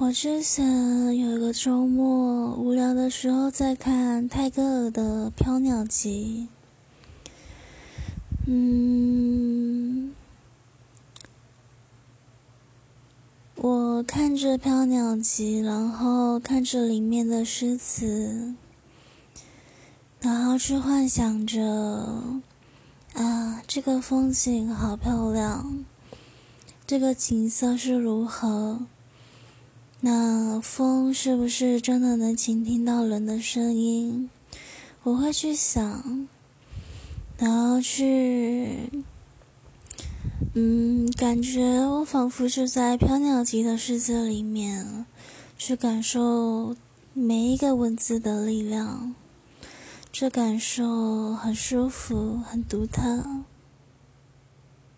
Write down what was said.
我之前有一个周末无聊的时候在看泰戈尔的《飘鸟集》，嗯，我看着《飘鸟集》，然后看着里面的诗词，然后去幻想着，啊，这个风景好漂亮，这个景色是如何？那风是不是真的能倾听到人的声音？我会去想，然后去，嗯，感觉我仿佛是在飘鸟集的世界里面，去感受每一个文字的力量，这感受很舒服，很独特。